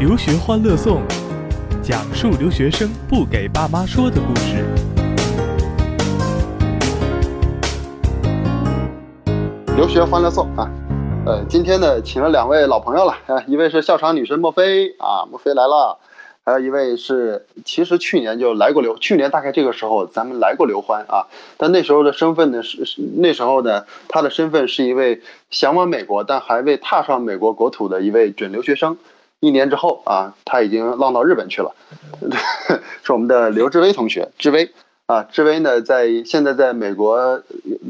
留学欢乐颂，讲述留学生不给爸妈说的故事。留学欢乐颂啊，呃，今天呢，请了两位老朋友了啊，一位是校场女神莫菲啊，莫菲来了，还有一位是，其实去年就来过留，去年大概这个时候咱们来过刘欢啊，但那时候的身份呢是是那时候呢，他的身份是一位向往美国但还未踏上美国国土的一位准留学生。一年之后啊，他已经浪到日本去了，是我们的刘志威同学，志威啊，志威呢在现在在美国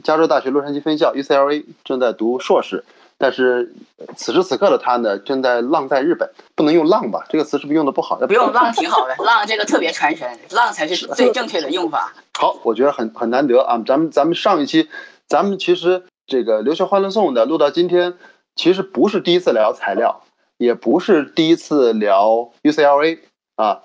加州大学洛杉矶分校 UCLA 正在读硕士，但是此时此刻的他呢正在浪在日本，不能用浪吧？这个词是不是用的不好？不用浪挺好的，浪这个特别传神，浪才是最正确的用法。好，我觉得很很难得啊，咱们咱们上一期，咱们其实这个留学欢乐颂的录到今天，其实不是第一次聊材料。也不是第一次聊 UCLA 啊，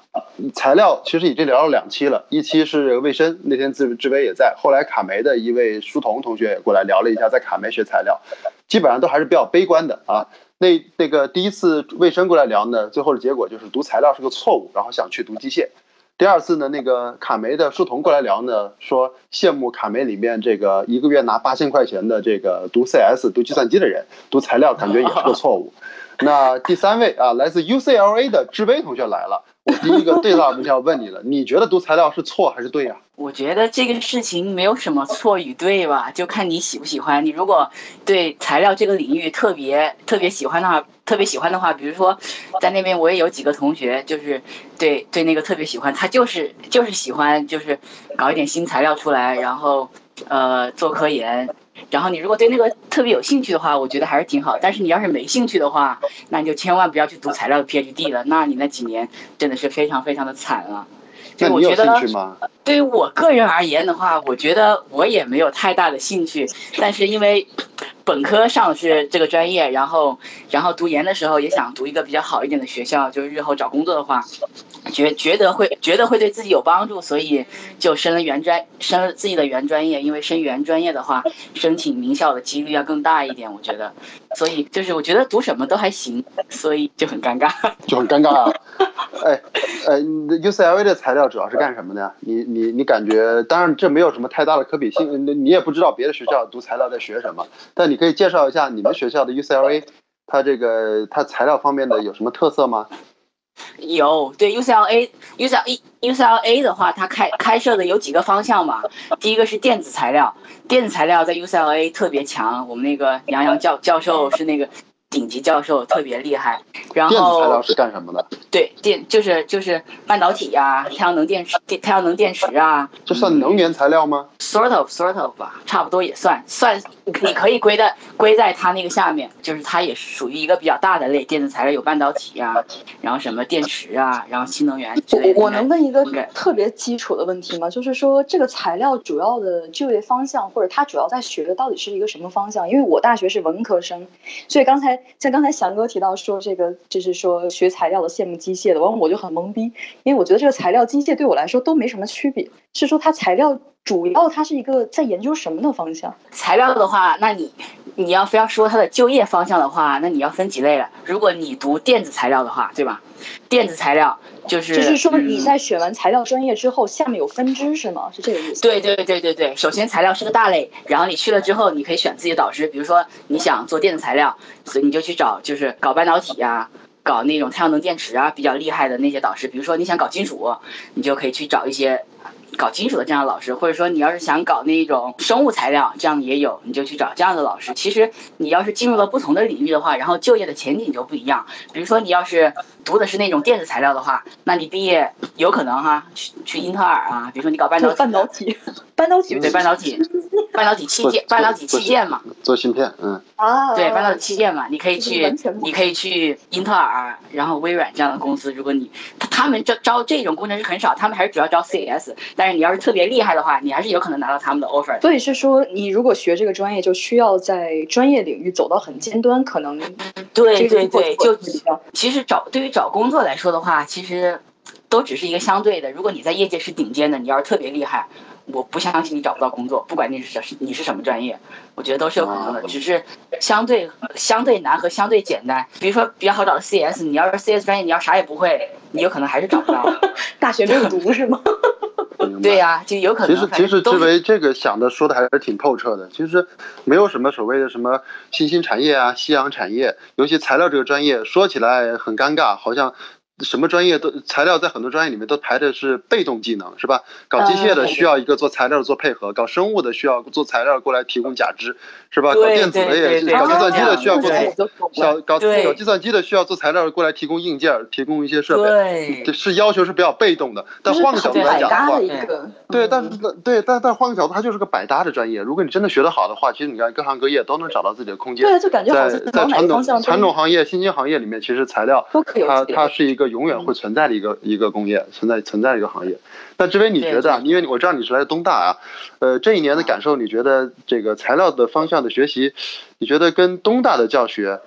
材料其实已经聊了两期了，一期是卫生，那天志志威也在，后来卡梅的一位书童同学也过来聊了一下，在卡梅学材料，基本上都还是比较悲观的啊。那那个第一次卫生过来聊呢，最后的结果就是读材料是个错误，然后想去读机械。第二次呢，那个卡梅的书童过来聊呢，说羡慕卡梅里面这个一个月拿八千块钱的这个读 CS 读计算机的人，读材料感觉也是个错误。那第三位啊，来自 UCLA 的志威同学来了。我第一个对答问题要问你了，你觉得读材料是错还是对呀？我觉得这个事情没有什么错与对吧，就看你喜不喜欢。你如果对材料这个领域特别特别喜欢的话，特别喜欢的话，比如说在那边我也有几个同学，就是对对那个特别喜欢，他就是就是喜欢就是搞一点新材料出来，然后呃做科研。然后你如果对那个特别有兴趣的话，我觉得还是挺好。但是你要是没兴趣的话，那你就千万不要去读材料的 PhD 了。那你那几年真的是非常非常的惨了。那你有兴趣吗？对于我个人而言的话，我觉得我也没有太大的兴趣。但是因为本科上的是这个专业，然后然后读研的时候也想读一个比较好一点的学校，就是日后找工作的话，觉觉得会觉得会对自己有帮助，所以就升了原专升了自己的原专业。因为升原专业的话，申请名校的几率要更大一点，我觉得。所以就是我觉得读什么都还行，所以就很尴尬，就很尴尬。啊。哎，呃，UCLA 的材料主要是干什么的？你你你感觉，当然这没有什么太大的可比性，你也不知道别的学校读材料在学什么，但你你可以介绍一下你们学校的 UCLA，它这个它材料方面的有什么特色吗？有，对 UCLA，UCLA，UCLA 的话，它开开设的有几个方向嘛。第一个是电子材料，电子材料在 UCLA 特别强，我们那个杨洋教教授是那个。顶级教授特别厉害，然后电子材料是干什么的？对，电就是就是半导体呀，太阳能电池、电太阳能电池啊。这算能源材料吗？Sort of, sort of 吧，差不多也算，算你可以归在归在它那个下面，就是它也是属于一个比较大的类。电子材料有半导体啊，然后什么电池啊，然后新能源之类的。我能问一个特别基础的问题吗？就是说这个材料主要的就业方向，或者它主要在学的到底是一个什么方向？因为我大学是文科生，所以刚才。像刚才翔哥提到说这个，就是说学材料的羡慕机械的，完我就很懵逼，因为我觉得这个材料机械对我来说都没什么区别。是说它材料主要它是一个在研究什么的方向？材料的话，那你你要非要说它的就业方向的话，那你要分几类了。如果你读电子材料的话，对吧？电子材料就是就是说你在选完材料专业之后，下面有分支是吗？是这个意思？对对对对对，首先材料是个大类，然后你去了之后，你可以选自己的导师，比如说你想做电子材料，所以你就去找就是搞半导体呀，搞那种太阳能电池啊比较厉害的那些导师。比如说你想搞金属，你就可以去找一些。搞金属的这样的老师，或者说你要是想搞那种生物材料，这样也有，你就去找这样的老师。其实你要是进入了不同的领域的话，然后就业的前景就不一样。比如说你要是读的是那种电子材料的话，那你毕业有可能哈去去英特尔啊。比如说你搞半导半导体，半导体对半导体，半导体器件，半导体器件嘛，做芯片，嗯啊，对半导体器件嘛，你可以去，你可以去英特尔，然后微软这样的公司。如果你他他们招招这种工程师很少，他们还是主要招 CS，但但是你要是特别厉害的话，你还是有可能拿到他们的 offer。所以是说，你如果学这个专业，就需要在专业领域走到很尖端，可能对对对，就其实找对于找工作来说的话，其实都只是一个相对的。如果你在业界是顶尖的，你要是特别厉害，我不相信你找不到工作，不管你是什你是什么专业，我觉得都是有可能的，只是相对相对难和相对简单。比如说比较好找的 CS，你要是 CS 专业，你要啥也不会，你有可能还是找不到。大学没有读是吗？对呀、就有可能。其实其实都是志伟这个想的说的还是挺透彻的。其实没有什么所谓的什么新兴产业啊、夕阳产业，尤其材料这个专业说起来很尴尬，好像。什么专业都材料在很多专业里面都排的是被动技能，是吧？搞机械的嗯需要一个做材料做配合，搞生物的需要做材料过来提供假肢，是吧？搞电子的也是，搞计算机的需要做小搞对搞计算机的需要做材料过来提供硬件，提供一些设备。对是要求是比较被动的，但换个角度来讲的话对，嗯但是对，但但换个角度，它就是个百搭的专业。如果你真的学得好的话，其实你看各行各业都能找到自己的空间。对，就感觉好在像在传统传统行业、新兴行业里面，其实材料它它是一个永远会存在的一个一个工业，存在存在的一个行业。那志伟，你觉得啊？因为我知道你是来自东大啊，呃，这一年的感受，你觉得这个材料的方向的学习，你觉得跟东大的教学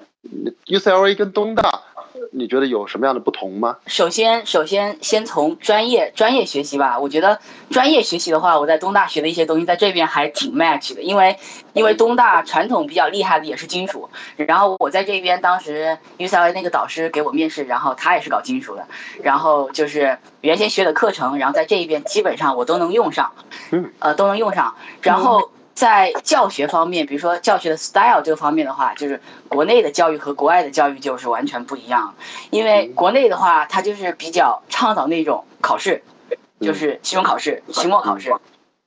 ，UCLA 跟东大，你觉得有什么样的不同吗？首先，首先先从专业专业学习吧。我觉得专业学习的话，我在东大学的一些东西，在这边还挺 match 的，因为因为东大传统比较厉害的也是金属，然后我在这边当时 UCLA 那个导师给我面试，然后他也是搞金属的，然后就是原先学的课程，然后在这一边基本上我都能用上，嗯，呃，都能用上，然后。在教学方面，比如说教学的 style 这个方面的话，就是国内的教育和国外的教育就是完全不一样。因为国内的话，它就是比较倡导那种考试，就是期中考试、期末考试。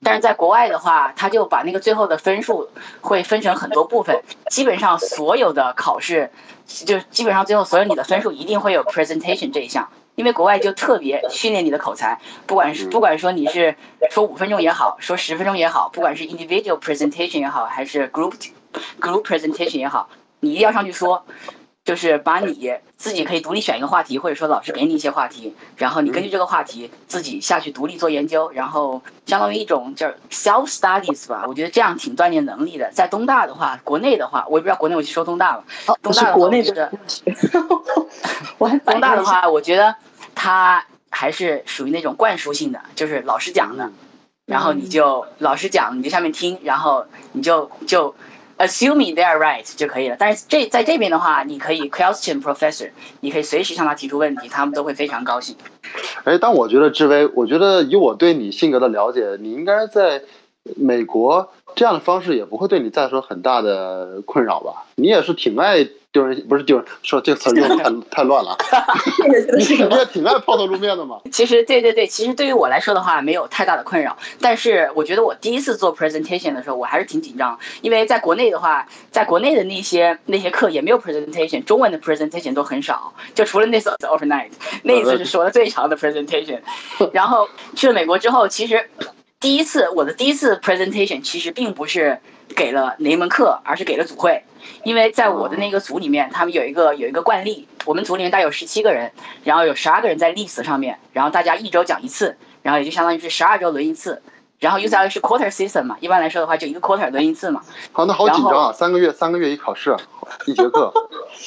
但是在国外的话，他就把那个最后的分数会分成很多部分，基本上所有的考试，就基本上最后所有你的分数一定会有 presentation 这一项，因为国外就特别训练你的口才，不管是不管说你是说五分钟也好，说十分钟也好，不管是 individual presentation 也好，还是 group group presentation 也好，你一定要上去说，就是把你自己可以独立选一个话题，或者说老师给你一些话题，然后你根据这个话题自己下去独立做研究，然后相当于一种叫 self studies 吧。我觉得这样挺锻炼能力的。在东大的话，国内的话，我也不知道国内我去说东大了。哦，东大国内我觉得的东大的话，我觉得它还是属于那种灌输性的，就是老师讲的，然后你就老师讲，你就下面听，然后你就就 assuming they are right 就可以了。但是这在这边的话，你可以 question professor，你可以随时向他提出问题，他们都会非常高兴。哎，但我觉得志威，我觉得以我对你性格的了解，你应该在美国这样的方式也不会对你造成很大的困扰吧？你也是挺爱丢人，不是丢人，说这个词儿用的太 太乱了你是你也挺爱抛头露面的嘛？其实对对对，其实对于我来说的话，没有太大的困扰。但是我觉得我第一次做 presentation 的时候，我还是挺紧张，因为在国内的话，在国内的那些那些课也没有 presentation，中文的 presentation 都很少，就除了那次 overnight 那一次是 说的最长的 presentation。然后去了美国之后，其实第一次我的第一次 presentation 其实并不是给了哪一门课，而是给了组会。因为在我的那个组里面，他们有一个有一个惯例，我们组里面大概有十七个人，然后有十二个人在 list 上面，然后大家一周讲一次，然后也就相当于是十二周轮一次。然后 UCLA 是 quarter system 嘛，一般来说的话就一个 quarter 轮一次嘛。好，那好紧张啊！三个月，三个月一考试，一节课，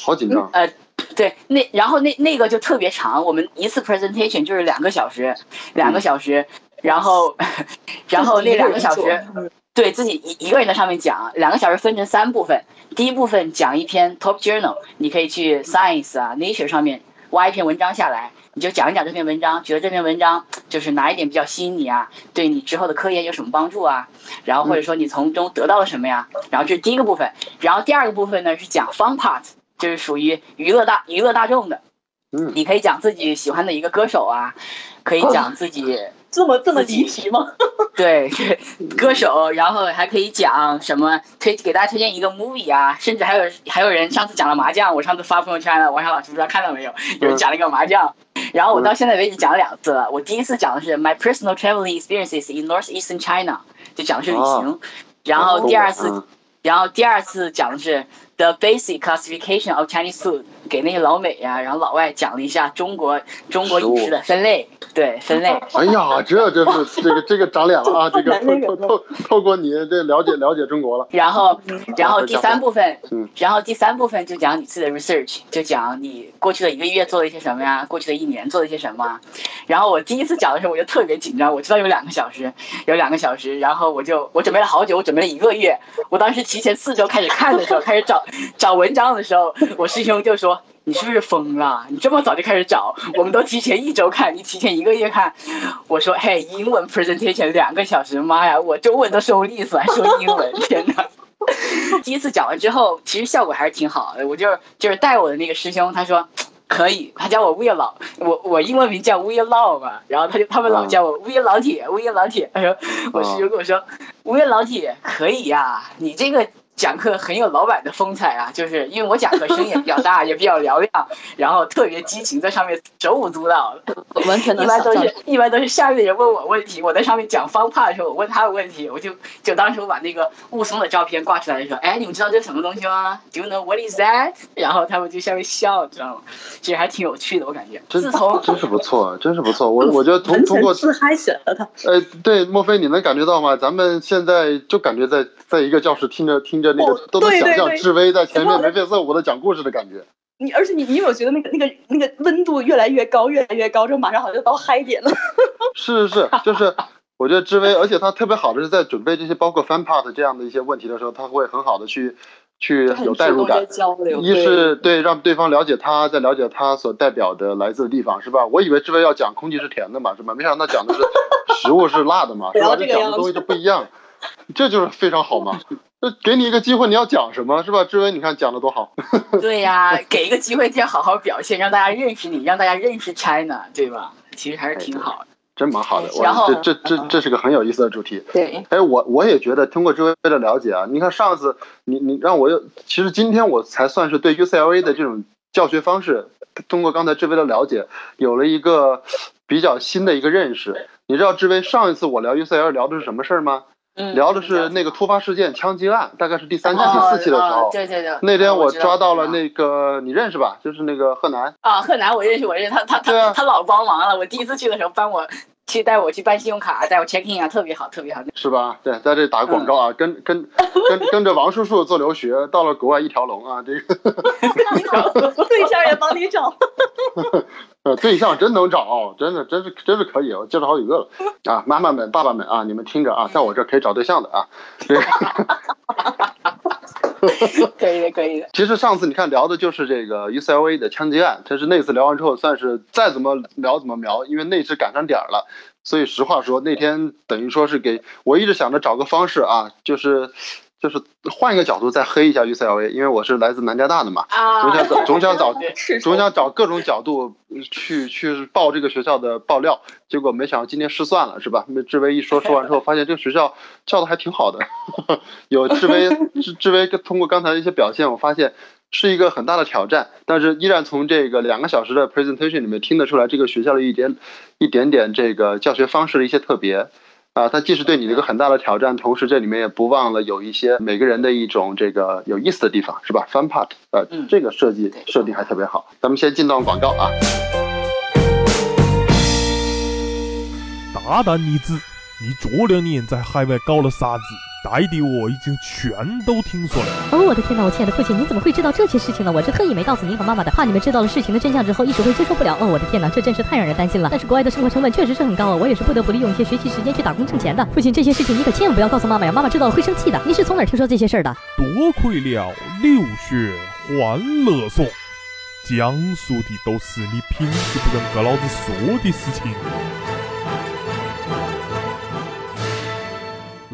好紧张。呃，对，那然后那那个就特别长，我们一次 presentation 就是两个小时，两个小时，然后然后那两个小时。对自己一一个人在上面讲，两个小时分成三部分。第一部分讲一篇 top journal，你可以去 Science 啊 Nature 上面挖一篇文章下来，你就讲一讲这篇文章，觉得这篇文章就是哪一点比较吸引你啊，对你之后的科研有什么帮助啊，然后或者说你从中得到了什么呀？然后这是第一个部分，然后第二个部分呢是讲 fun part，就是属于娱乐大娱乐大众的，嗯，你可以讲自己喜欢的一个歌手啊，可以讲自己。这么这么离题吗？对，对歌手，然后还可以讲什么推给大家推荐一个 movie 啊，甚至还有还有人上次讲了麻将，我上次发朋友圈了，王小老师不知道看到没有？有 人讲了一个麻将，然后我到现在为止讲了两次了。我第一次讲的是 my personal traveling experiences in northeastern China，就讲的是旅行，然后第二次，嗯然后第二次讲的是 the basic classification of Chinese food，给那些老美呀、然后老外讲了一下中国中国饮食的分类。对，分类。哎呀，这这是这个这个长脸了啊！这个 透透透透过你这了解了解中国了。然后，然后第三部分，嗯，然后第三部分就讲你自己的 research，就讲你过去的一个月做了一些什么呀，过去的一年做了一些什么。然后我第一次讲的时候，我就特别紧张，我知道有两个小时，有两个小时，然后我就我准备了好久，我准备了一个月。我当时提前四周开始看的时候，开始找 找文章的时候，我师兄就说。你是不是疯了？你这么早就开始找？我们都提前一周看，你提前一个月看。我说，嘿，英文 presentation 两个小时，妈呀，我中文都说不利索，还说英文，天哪！第一次讲完之后，其实效果还是挺好的。我就就是带我的那个师兄，他说可以，他叫我魏老，我我英文名叫魏老嘛，然后他就他们老叫我魏老铁，魏老铁。他说，我师兄跟我说，魏老铁可以呀，你这个。讲课很有老板的风采啊，就是因为我讲课声音也比较大，也比较嘹亮，然后特别激情，在上面手舞足蹈。完全一般都是一般都是下面的人问我问题，我在上面讲方帕的时候，我问他的问题，我就就当时我把那个雾凇的照片挂出来的时候，哎，你们知道这是什么东西吗？Do you know what is that？然后他们就下面笑，知道吗？其实还挺有趣的，我感觉。自从真是不错，真是不错。我我觉得通通过自嗨起来了他。呃，对，莫非你能感觉到吗？咱们现在就感觉在在一个教室听着听着那个，都能想象志威在前面眉飞色舞的讲故事的感觉。你而且你你有没有觉得那个那个那个温度越来越高，越来越高，这马上好像就到嗨点了。是是是，就是我觉得志威，而且他特别好的是在准备这些包括 fan part 这样的一些问题的时候，他会很好的去去有代入感。交流。一是对让对方了解他，再了解他所代表的来自的地方，是吧？我以为志威要讲空气是甜的嘛，是吧？没想到讲的是食物是辣的嘛，是吧？这讲的东西都不一样，这就是非常好嘛。那给你一个机会，你要讲什么是吧？志威，你看讲的多好。对呀，给一个机会，就要好好表现，让大家认识你，让大家认识 China，对吧？其实还是挺好的，真蛮好的。然后这这这这是个很有意思的主题。对。哎，我我也觉得通过志威的了解啊，你看上次你你让我又，其实今天我才算是对 UCLA 的这种教学方式，通过刚才志威的了解，有了一个比较新的一个认识。你知道志威上一次我聊 UCLA 聊的是什么事儿吗？聊的是那个突发事件枪击案，大概是第三期、第四期的时候。对对对。那天我抓到了那个，你认识吧？就是那个贺楠。啊，贺楠我认识，我认识他，他他他老帮忙了。我第一次去的时候，帮我去带我去办信用卡，带我 check in 啊，特别好，特别好。是吧？对，在这打个广告啊，跟跟跟 跟着王叔叔做留学，到了国外一条龙啊，这个。对象也帮你找。呃，对象真能找，真的，真是，真是可以，我介绍好几个了啊！妈妈们、爸爸们啊，你们听着啊，在我这可以找对象的啊。可以的，可以的。其实上次你看聊的就是这个 UCLA 的枪击案，但是那次聊完之后，算是再怎么聊怎么聊，因为那次赶上点儿了，所以实话说，那天等于说是给我一直想着找个方式啊，就是。就是换一个角度再黑一下 UCLA，因为我是来自南加大的嘛，总想找 总想找总想找各种角度去去报这个学校的爆料，结果没想到今天失算了，是吧？那志威一说说完之后，发现这个学校教的还挺好的，有志威 志志威通过刚才的一些表现，我发现是一个很大的挑战，但是依然从这个两个小时的 presentation 里面听得出来这个学校的一点一点点这个教学方式的一些特别。啊，它既是对你的一个很大的挑战，同时这里面也不忘了有一些每个人的一种这个有意思的地方，是吧？Fun part，呃，这个设计设定还特别好。咱们先进段广告啊。大胆女子，你这两年在海外搞了啥子？带的我已经全都听说了。哦，我的天哪！我亲爱的父亲，你怎么会知道这些事情呢？我是特意没告诉您和妈妈的，怕你们知道了事情的真相之后一时会接受不了。哦，我的天哪，这真是太让人担心了。但是国外的生活成本确实是很高啊，我也是不得不利用一些学习时间去打工挣钱的。父亲，这些事情你可千万不要告诉妈妈呀，妈妈知道了会生气的。你是从哪儿听说这些事儿的？多亏了留学欢乐颂，讲述的都是你平时不跟个老子说的事情。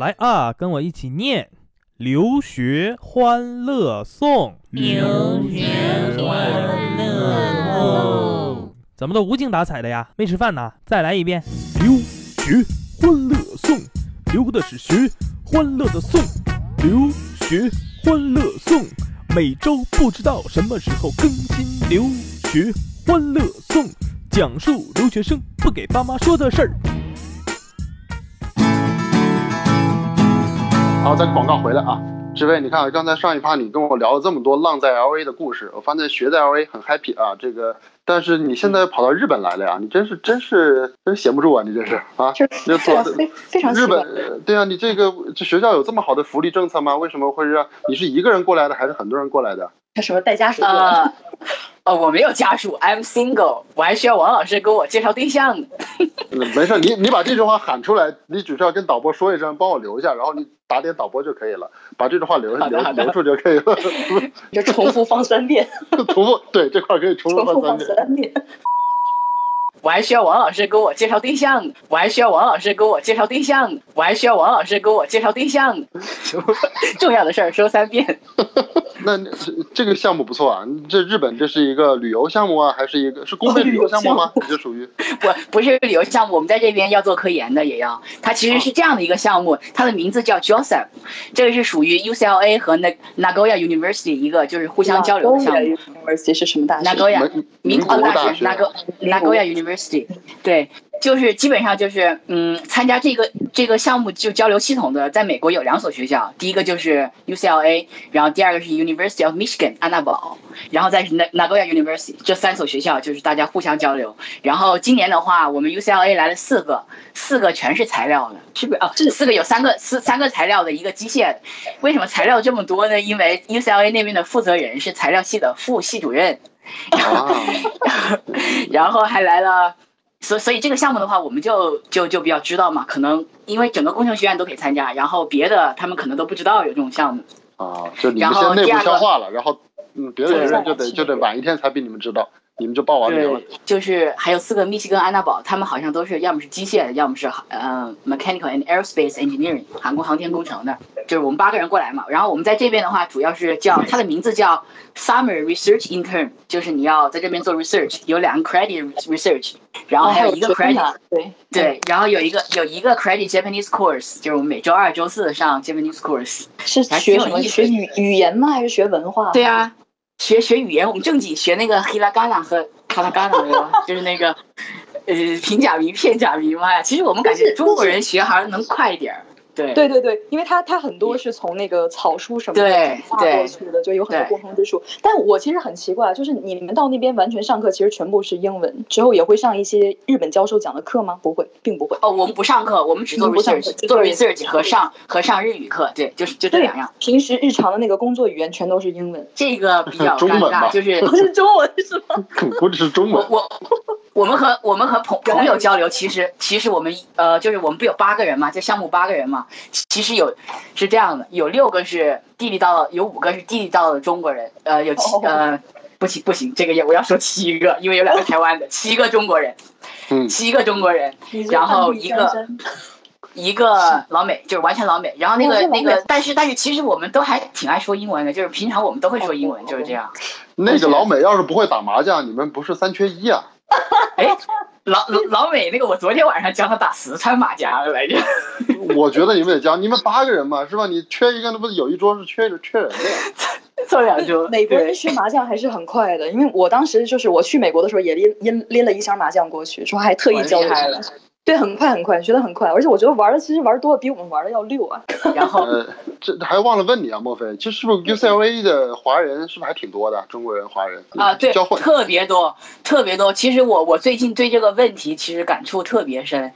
来啊，跟我一起念。留学欢乐颂，留学欢乐颂，怎么都无精打采的呀？没吃饭呢？再来一遍。留学欢乐颂，留的是学欢乐的颂。留学欢乐颂，每周不知道什么时候更新。留学欢乐颂，讲述留学生不给爸妈说的事儿。好，咱广告回来啊。志伟，你看啊，刚才上一趴你跟我聊了这么多浪在 L A 的故事，我发现学在 L A 很 happy 啊，这个，但是你现在跑到日本来了呀，你真是真是真闲不住啊，你这是啊，就这做非非常日。本对啊，你这个这学校有这么好的福利政策吗？为什么会让你是一个人过来的，还是很多人过来的？他什么带家属？呃，呃，我没有家属，I'm single，我还需要王老师给我介绍对象呢。嗯没事，你你把这句话喊出来，你只需要跟导播说一声，帮我留一下，然后你打点导播就可以了，把这句话留留留住就可以了。就重复放三遍，重复对这块可以重复放放三遍。三遍。我还需要王老师给我介绍对象呢，我还需要王老师给我介绍对象呢，我还需要王老师给我介绍对象呢。重要的事儿说三遍。那这 这个项目不错啊，这日本这是一个旅游项目啊，还是一个是公费旅游项目吗？你这属于 不不是旅游项目，我们在这边要做科研的，也要。它其实是这样的一个项目，它的名字叫 Joseph，这个是属于 UCLA 和那 Nagoya University 一个就是互相交流的项目。University 是什么大学？Nagoya 民民国国大学。Nago Nagoya University，对，就是基本上就是嗯，参加这个这个项目就交流系统的，在美国有两所学校，第一个就是 UCLA，然后第二个是 University of Michigan 安娜堡，然后再是 Na- Nagoya University，这三所学校就是大家互相交流。然后今年的话，我们 UCLA 来了四个，四个全是材料的，是不是啊？四个有三个四三个材料的，一个机械的。为什么材料这么多呢？因为 UCLA 那边的负责人是材料系的副系主任。啊，然后还来了，所所以这个项目的话，我们就就就比较知道嘛，可能因为整个工程学院都可以参加，然后别的他们可能都不知道有这种项目。啊，就你们先内部消化了，然后嗯，别的对人就得就得晚一天才比你们知道，你们就报完名了对。，就是还有四个密西根安娜堡，他们好像都是要么是机械的，要么是呃 mechanical and aerospace engineering 航空航天工程的，就是我们八个人过来嘛。然后我们在这边的话，主要是叫它的名字叫 summer research intern，就是你要在这边做 research，有两个 credit research，然后还有一个 credit 啊对对，然后有一个有一个 credit Japanese course，就是我们每周二、周四上 Japanese course。是学什么？学语语言吗？还是学文化？对啊，学学语言，我们正经学那个 hiragana 和 katakana 对吧？就是那个呃平假名、片假名嘛。其实我们感觉中国人学好像能快一点儿。对对对对，因为它它很多是从那个草书什么的对转化过去的，就有很多对共通之处。但我其实很奇怪，就是你们到那边完全上课，其实全部是英文，之后也会上一些日本教授讲的课吗？不会，并不会。哦，我们不上课，我们只做 research，research 和上和上日语课，对，就是就这两样。，平时日常的那个工作语言全都是英文，这个比较尴 中文吧尬，就是 不是中文是吗？不只是中文，我我我们和我们和朋朋友交流，其实其实我们呃就是我们不有八个人嘛，这项目八个人嘛，其其实有是这样的，有六个是地地道道，有五个是地地道道的中国人，呃有七哦呃不行不行，这个也我要说七个，因为有两个台湾的，七个中国人，嗯，七个中国人，然后一个一个老美，就是完全老美，然后那个那个，但是但是其实我们都还挺爱说英文的，就是平常我们都会说英文，就是这样。那个老美要是不会打麻将，你们不是三缺一啊？哎，老老老美那个，我昨天晚上教他打四川麻将来着。我觉得你们得教，你们八个人嘛，是吧？你缺一个，那不是有一桌是缺缺人的呀？凑两桌。美国人学麻将还是很快的，因为我当时就是我去美国的时候也拎拎拎了一箱麻将过去，说还特意教我哇厉害了。对，很快很快，学的很快，而且我觉得玩的其实玩多了比我们玩的要溜啊。然后呃，这还忘了问你啊，莫非，这是不是 UCLA 的华人是不是还挺多的？中国人、华人啊，对交，换特别多，特别多。其实我我最近对这个问题其实感触特别深，嗯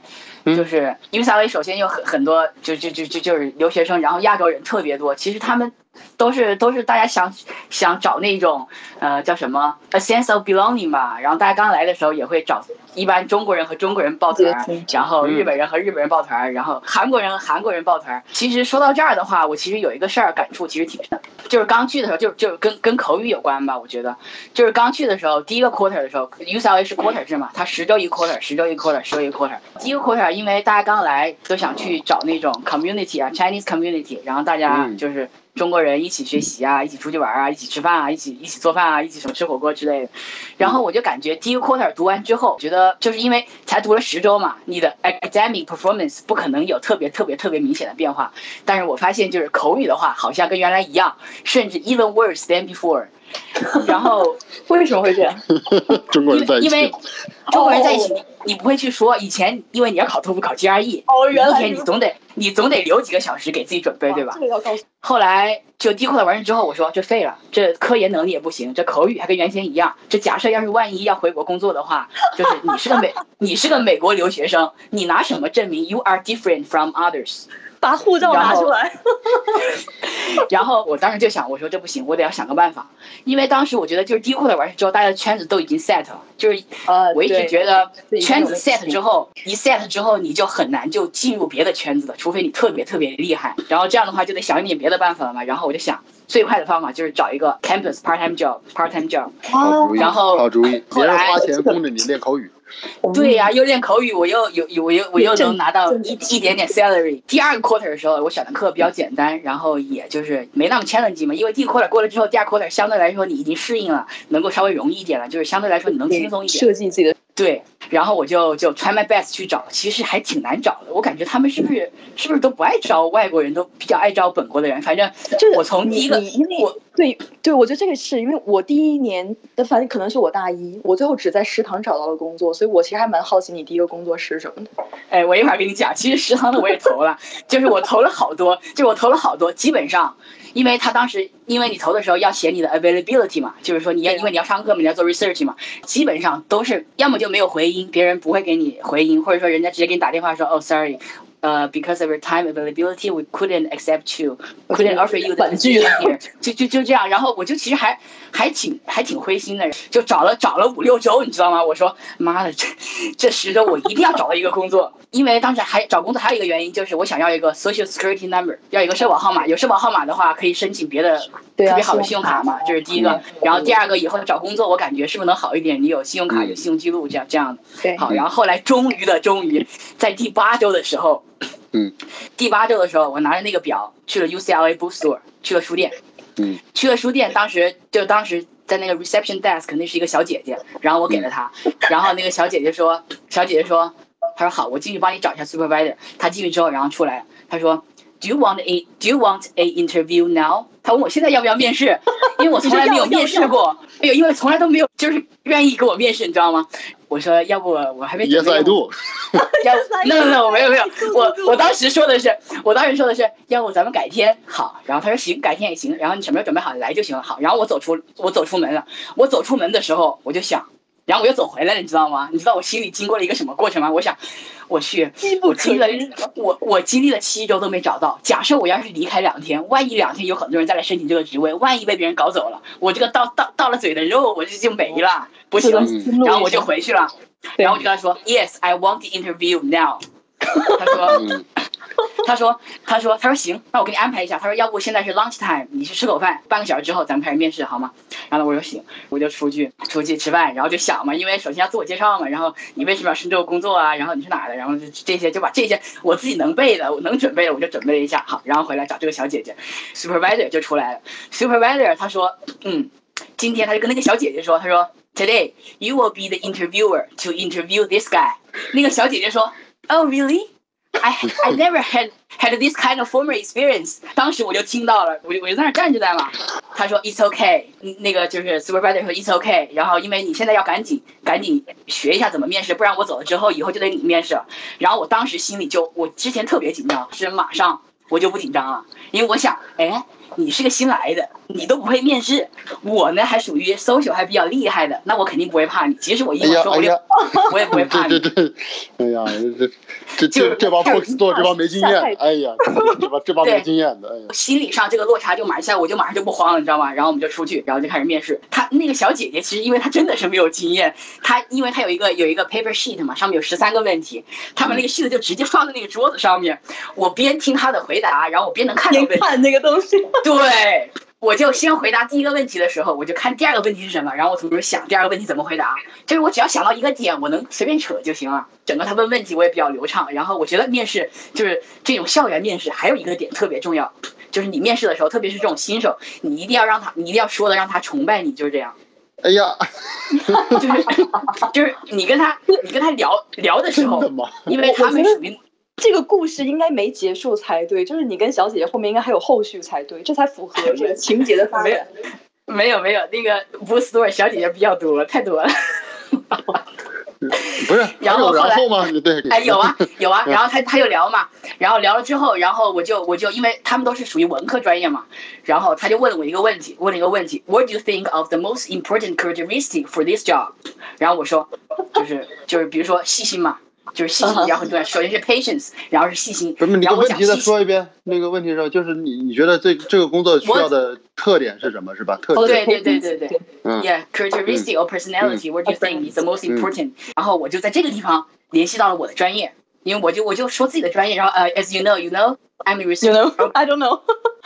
就是 UCLA 首先有很很多就就就就就是留学生，然后亚洲人特别多。其实他们都是都是大家想想找那种呃叫什么 a sense of belonging 吧。然后大家刚来的时候也会找，一般中国人和中国人抱团儿，然后日本人和日本人抱团儿，然后韩国人和韩国人抱团儿。其实说到这儿的话，我其实有一个事儿感触其实挺深，就是刚去的时候就就跟跟口语有关吧，我觉得。就是刚去的时候，第一个 quarter 的时候，UCLA 是 quarter 制嘛，它十周一 quarter，十周一 quarter，十周一 quarter。第一个 quarter，因为大家刚来都想去找那种 community 啊，Chinese community，然后大家嗯就是中国人一起学习啊，一起出去玩啊，一起吃饭啊，一起一起做饭啊，一起什么吃火锅之类的。然后我就感觉第一 quarter 读完之后，觉得就是因为才读了十周嘛，你的 academic performance 不可能有特别特别特别明显的变化。但是我发现就是口语的话，好像跟原来一样，甚至 even worse than before。然后为什么会这样？中国人在一起因为，中国人在一起，你 你不会去说以前，因为你要考托福、考 GRE，哦，一原来是天你总得你总得留几个小时给自己准备，对吧这？个要告诉后来就低扣了完事之后，我说这废了，这科研能力也不行，这口语还跟原先一样。这假设要是万一要回国工作的话，就是你是个美 你是个美国留学生，你拿什么证明 you are different from others？把护照拿出来。然后我当时就想，我说这不行，我得要想个办法，因为当时我觉得就是低库的完事之后，大家的圈子都已经 set 了，就是呃，我一直觉得圈子 set 之后，一 set 之后你就很难就进入别的圈子了，除非你特别特别厉害。然后这样的话就得想一点别的办法了嘛。然后我就想，最快的方法就是找一个 campus part time job，part time job。好主意，然后好主意，别人花钱供着你练口语，对呀、又练口语，我又有有我又我又能拿到一一点点 salary。第二个 quarter 的时候，我选的课比较简单，然后也就是没那么 challenge 嘛，因为第一个 quarter 过了之后，第二 quarter 相对来说你已经适应了，能够稍微容易一点了，就是相对来说你能轻松一点。设计自己的对，然后我就就 try my best 去找，其实还挺难找的。我感觉他们是不是是不是都不爱招外国人，都比较爱招本国的人。反正就是我从第一个因为我对对，我觉得这个是因为我第一年的，反正可能是我大一，我最后只在食堂找到了工作，所以我其实还蛮好奇你第一个工作是什么的。哎，我一会儿跟你讲，其实食堂的我也投了，就是我投了好多，就我投了好多，基本上，因为他当时因为你投的时候要写你的 availability 嘛，就是说你要因为你要上课嘛，你要做 research 嘛，基本上都是要么就没有回音，别人不会给你回音，或者说人家直接给你打电话说，哦，sorry。呃、b e c a u s e of your time availability, we couldn't accept you, couldn't offer you the 婉拒 position here，就就就这样。然后我就其实还还挺还挺灰心的，就找了找了五六周，你知道吗？我说妈的，这这十周我一定要找到一个工作，因为当时还找工作还有一个原因就是我想要一个 social security number，要一个社保号码。有社保号码的话，可以申请别的特别好的信用卡嘛，这是第一个嗯。然后第二个，以后找工作我感觉是不是能好一点？你有信用卡，嗯有信用记录，这样这样的。对，好，然后后来终于的终于，在第八周的时候，嗯，第八周的时候，我拿着那个表去了 UCLA bookstore，去了书店，嗯，去了书店，当时就当时在那个 reception desk，那是一个小姐姐，然后我给了她，然后那个小姐姐说，小姐姐说，她说好，我进去帮你找一下 supervisor，她进去之后，然后出来，她说。Do you want a Do you want a interview now？他问我现在要不要面试，因为我从来没有面试过，哎呦，因为从来都没有就是愿意给我面试，你知道吗？我说要不我还没准 Yes I do，要不 no no no 没有没有，我我当时说的是，我当时说的是，要不咱们改天好，然后他说行，改天也行，然后你什么时候准备好来就行了，好，然后我走出我走出门了，我走出门的时候我就想，然后我又走回来了，你知道吗？你知道我心里经过了一个什么过程吗？我想，我去，我经历了我我经历了七周都没找到，假设我要是离开两天，万一两天有很多人再来申请这个职位，万一被别人搞走了，我这个到到到了嘴的肉我这就没了，不行然后我就回去了。然后我就跟他说，Yes, I want the interview now 他说，嗯他说，他说，他说行，那我给你安排一下。他说，要不现在是 lunch time，你去吃口饭，半个小时之后咱们开始面试，好吗？然后我说行，我就出去出去吃饭，然后就想嘛，因为首先要自我介绍嘛，然后你为什么要深州工作啊？然后你是哪的？然后这这些就把这些我自己能背的，我能准备的我就准备了一下，好，然后回来找这个小姐姐，supervisor 就出来了，supervisor 他说，嗯，今天他就跟那个小姐姐说，他说 Today you will be the interviewer to interview this guy。那个小姐姐说，Oh really? I I never had had this kind of former experience。当时我就听到了，我就我就在那站着在嘛。他说 It's okay，那个就是 supervisor 说 It's okay。然后因为你现在要赶紧赶紧学一下怎么面试，不然我走了之后以后就得你面试。然后我当时心里就我之前特别紧张，是马上我就不紧张了，因为我想，哎，你是个新来的，你都不会面试，我呢还属于 social 还比较厉害的，那我肯定不会怕你。即使我英哎文说我也、呀哎呀，我也不会怕你。对对对，哎呀，这这就这这帮 bookstore 这帮没经验，哎呀，这帮这帮没经验的，哎呀，心理上这个落差就马上，我就马上就不慌了，你知道吗？然后我们就出去，然后就开始面试。她那个小姐姐其实因为她真的是没有经验，她因为她有一个有一个 paper sheet 嘛，上面有十三个问题，她把那个 sheet 就直接放在那个桌子上面。我边听她的回答，然后我边能看。边看那个东西，对，我就先回答第一个问题的时候，我就看第二个问题是什么，然后我同时想第二个问题怎么回答。就是我只要想到一个点，我能随便扯就行了。整个他问问题我也比较流畅。然后我觉得面试就是这种校园面试，还有一个点特别重要，就是你面试的时候，特别是这种新手，你一定要让他，你一定要说的让他崇拜你，就是这样。哎呀，就是就是你跟他你跟他聊聊的时候？因为他们属于这个故事应该没结束才对，就是你跟小姐姐后面应该还有后续才对，这才符合这个情节的发展。没有没有，那个 bookstore 小姐姐比较多，太多了。不是，然后有后来然后吗？对，哎，有啊 有啊，然后他他就聊嘛，然后聊了之后，然后我就我就因为他们都是属于文科专业嘛，然后他就问了我一个问题，问了一个问题，What do you think of the most important characteristic for this job？然后我说，就是就是比如说细心嘛，就是细心然后对，首先是 patience，然后是细心，不是你然后我个问题再说一遍。那个问题是，就是你你觉得这这个工作需要的特点是什么？是吧？特哦点。对对对对对嗯，Yeah, characteristic or personality, what do you think is the most 嗯 important？然后我就在这个地方联系到了我的专业，因为我就我就说自己的专业，然后呃，as you know, you know, I'm a You research know, I don't know.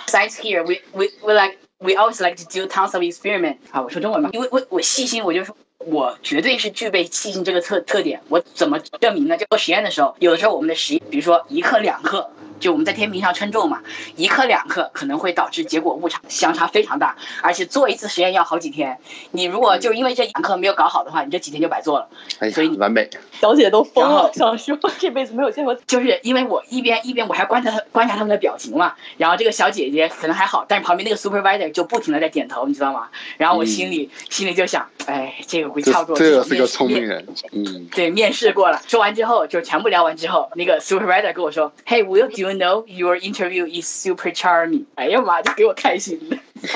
science here. We we we like we always like to do tons of experiment. 啊，我说中文吧，因为我我细心，我就说。我绝对是具备气性这个特特点，我怎么证明呢？就做实验的时候，有的时候我们的实验，比如说一克两克，就我们在天平上称重嘛，一克两克可能会导致结果误差相差非常大，而且做一次实验要好几天。你如果就是因为这两克没有搞好的话，你这几天就白做了。哎所以你，完美。小姐都疯了，想说这辈子没有见过。就是因为我一边一边我还观察他观察他们的表情嘛，然后这个小姐姐可能还好，但是旁边那个 supervisor 就不停的在点头，你知道吗？然后我心里、心里就想，哎，这个会这差不多。这个是个聪明人。嗯。对，面试过了，说完之后就全部聊完之后，那个 supervisor 跟我说，Hey Will, do you know your interview is super charming？哎呀妈，这给我开心的。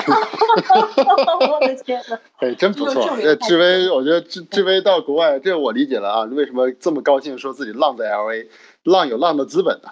我的天呐，哎，真不错这志威，我觉得志志威到国外，这我理解了啊，为什么这么高兴，说自己浪在 L A，浪有浪的资本呢？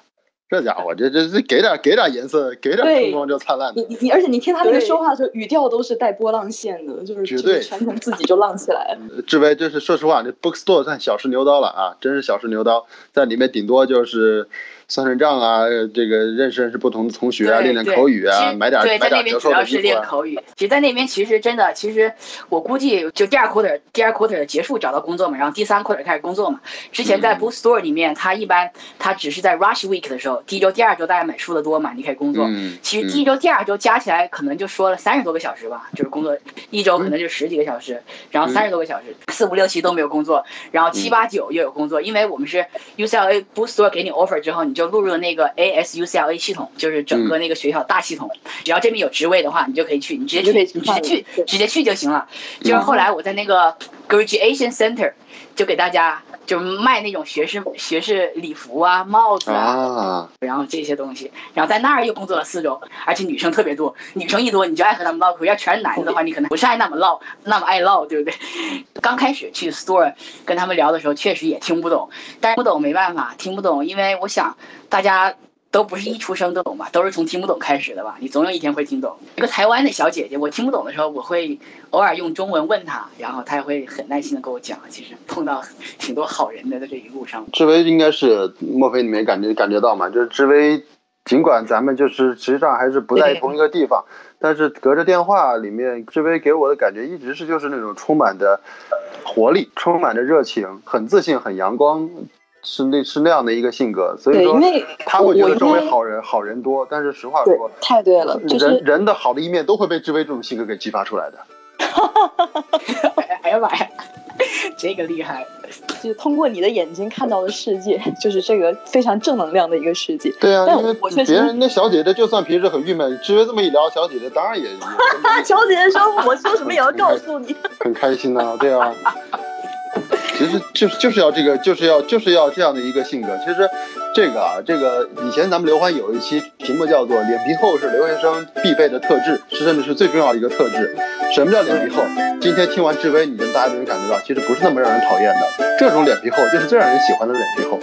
这家伙，这这这给点给点颜色，给点对春光就灿烂的。你你你，而且你听他那个说话的时候，语调都是带波浪线的，就是绝对就是全程自己就浪起来了。志威，这是说实话，这 bookstore 算小试牛刀了啊，真是小试牛刀，在里面顶多就是算算账啊，这个认识认识不同的同学啊，练练口语啊，买点对，在那边主要是练啊。口语。其实，在那边其实真的，其实我估计就第二 quarter 第二 quarter 结束找到工作嘛，然后第三 quarter 开始工作嘛。之前在嗯 bookstore 里面，他一般他只是在 rush week 的时候，第一周、第二周大家买书的多嘛，你可以工作。嗯，其实第一周、第二周加起来可能就说了三十多个小时吧，就是工作一周可能就十几个小时，然后三十多个小时，四五六七都没有工作，然后七八九又有工作，因为我们是 UCLA Bookstore 给你 offer 之后，你就录入了那个 ASUCLA 系统，就是整个那个学校大系统，只要这边有职位的话，你就可以去，你直接去，直接去，直接去就行了。就是后来我在那个 Graduation Center 就给大家就卖那种学士学士礼服啊、帽子啊啊，然后这些东西，然后在那儿又工作了四周，而且女生特别多，女生一多你就爱和他们唠嗑，要全是男的的话，你可能不是爱那么唠，那么爱唠，对不对？刚开始去 store 跟他们聊的时候，确实也听不懂，但是不懂没办法，听不懂，因为我想大家。都不是一出生都懂吧，都是从听不懂开始的吧？你总有一天会听懂。一个台湾的小姐姐，我听不懂的时候，我会偶尔用中文问她，然后她也会很耐心的跟我讲。其实碰到挺多好人的，在这一路上。志威应该是莫非你没感觉感觉到嘛，就是志威，尽管咱们就是实际上还是不在同一个地方，但是隔着电话里面，志威给我的感觉一直是就是那种充满着活力、充满着热情、很自信、很阳光，是那是那样的一个性格。所以，说因为他会觉得周围好人好人多，但是实话对说，太对了，就是人人的好的一面都会被志威这种性格给激发出来的。哎呀妈呀，这个厉害！就是通过你的眼睛看到的世界，就是这个非常正能量的一个世界。对啊，但因为我确实别人那小姐姐就算平时很郁闷，志威这么一聊，小姐姐当然也 也小姐姐说：“我说什么也要告诉你。很开心呐、对啊。其实就是就是要这个，就是要就是要这样的一个性格。其实这个啊，这个以前咱们刘欢有一期题目叫做“脸皮厚是留学生必备的特质”，是甚至是最重要的一个特质。什么叫脸皮厚？今天听完志威，你们大家都能感觉到，其实不是那么让人讨厌的。这种脸皮厚就是最让人喜欢的脸皮厚。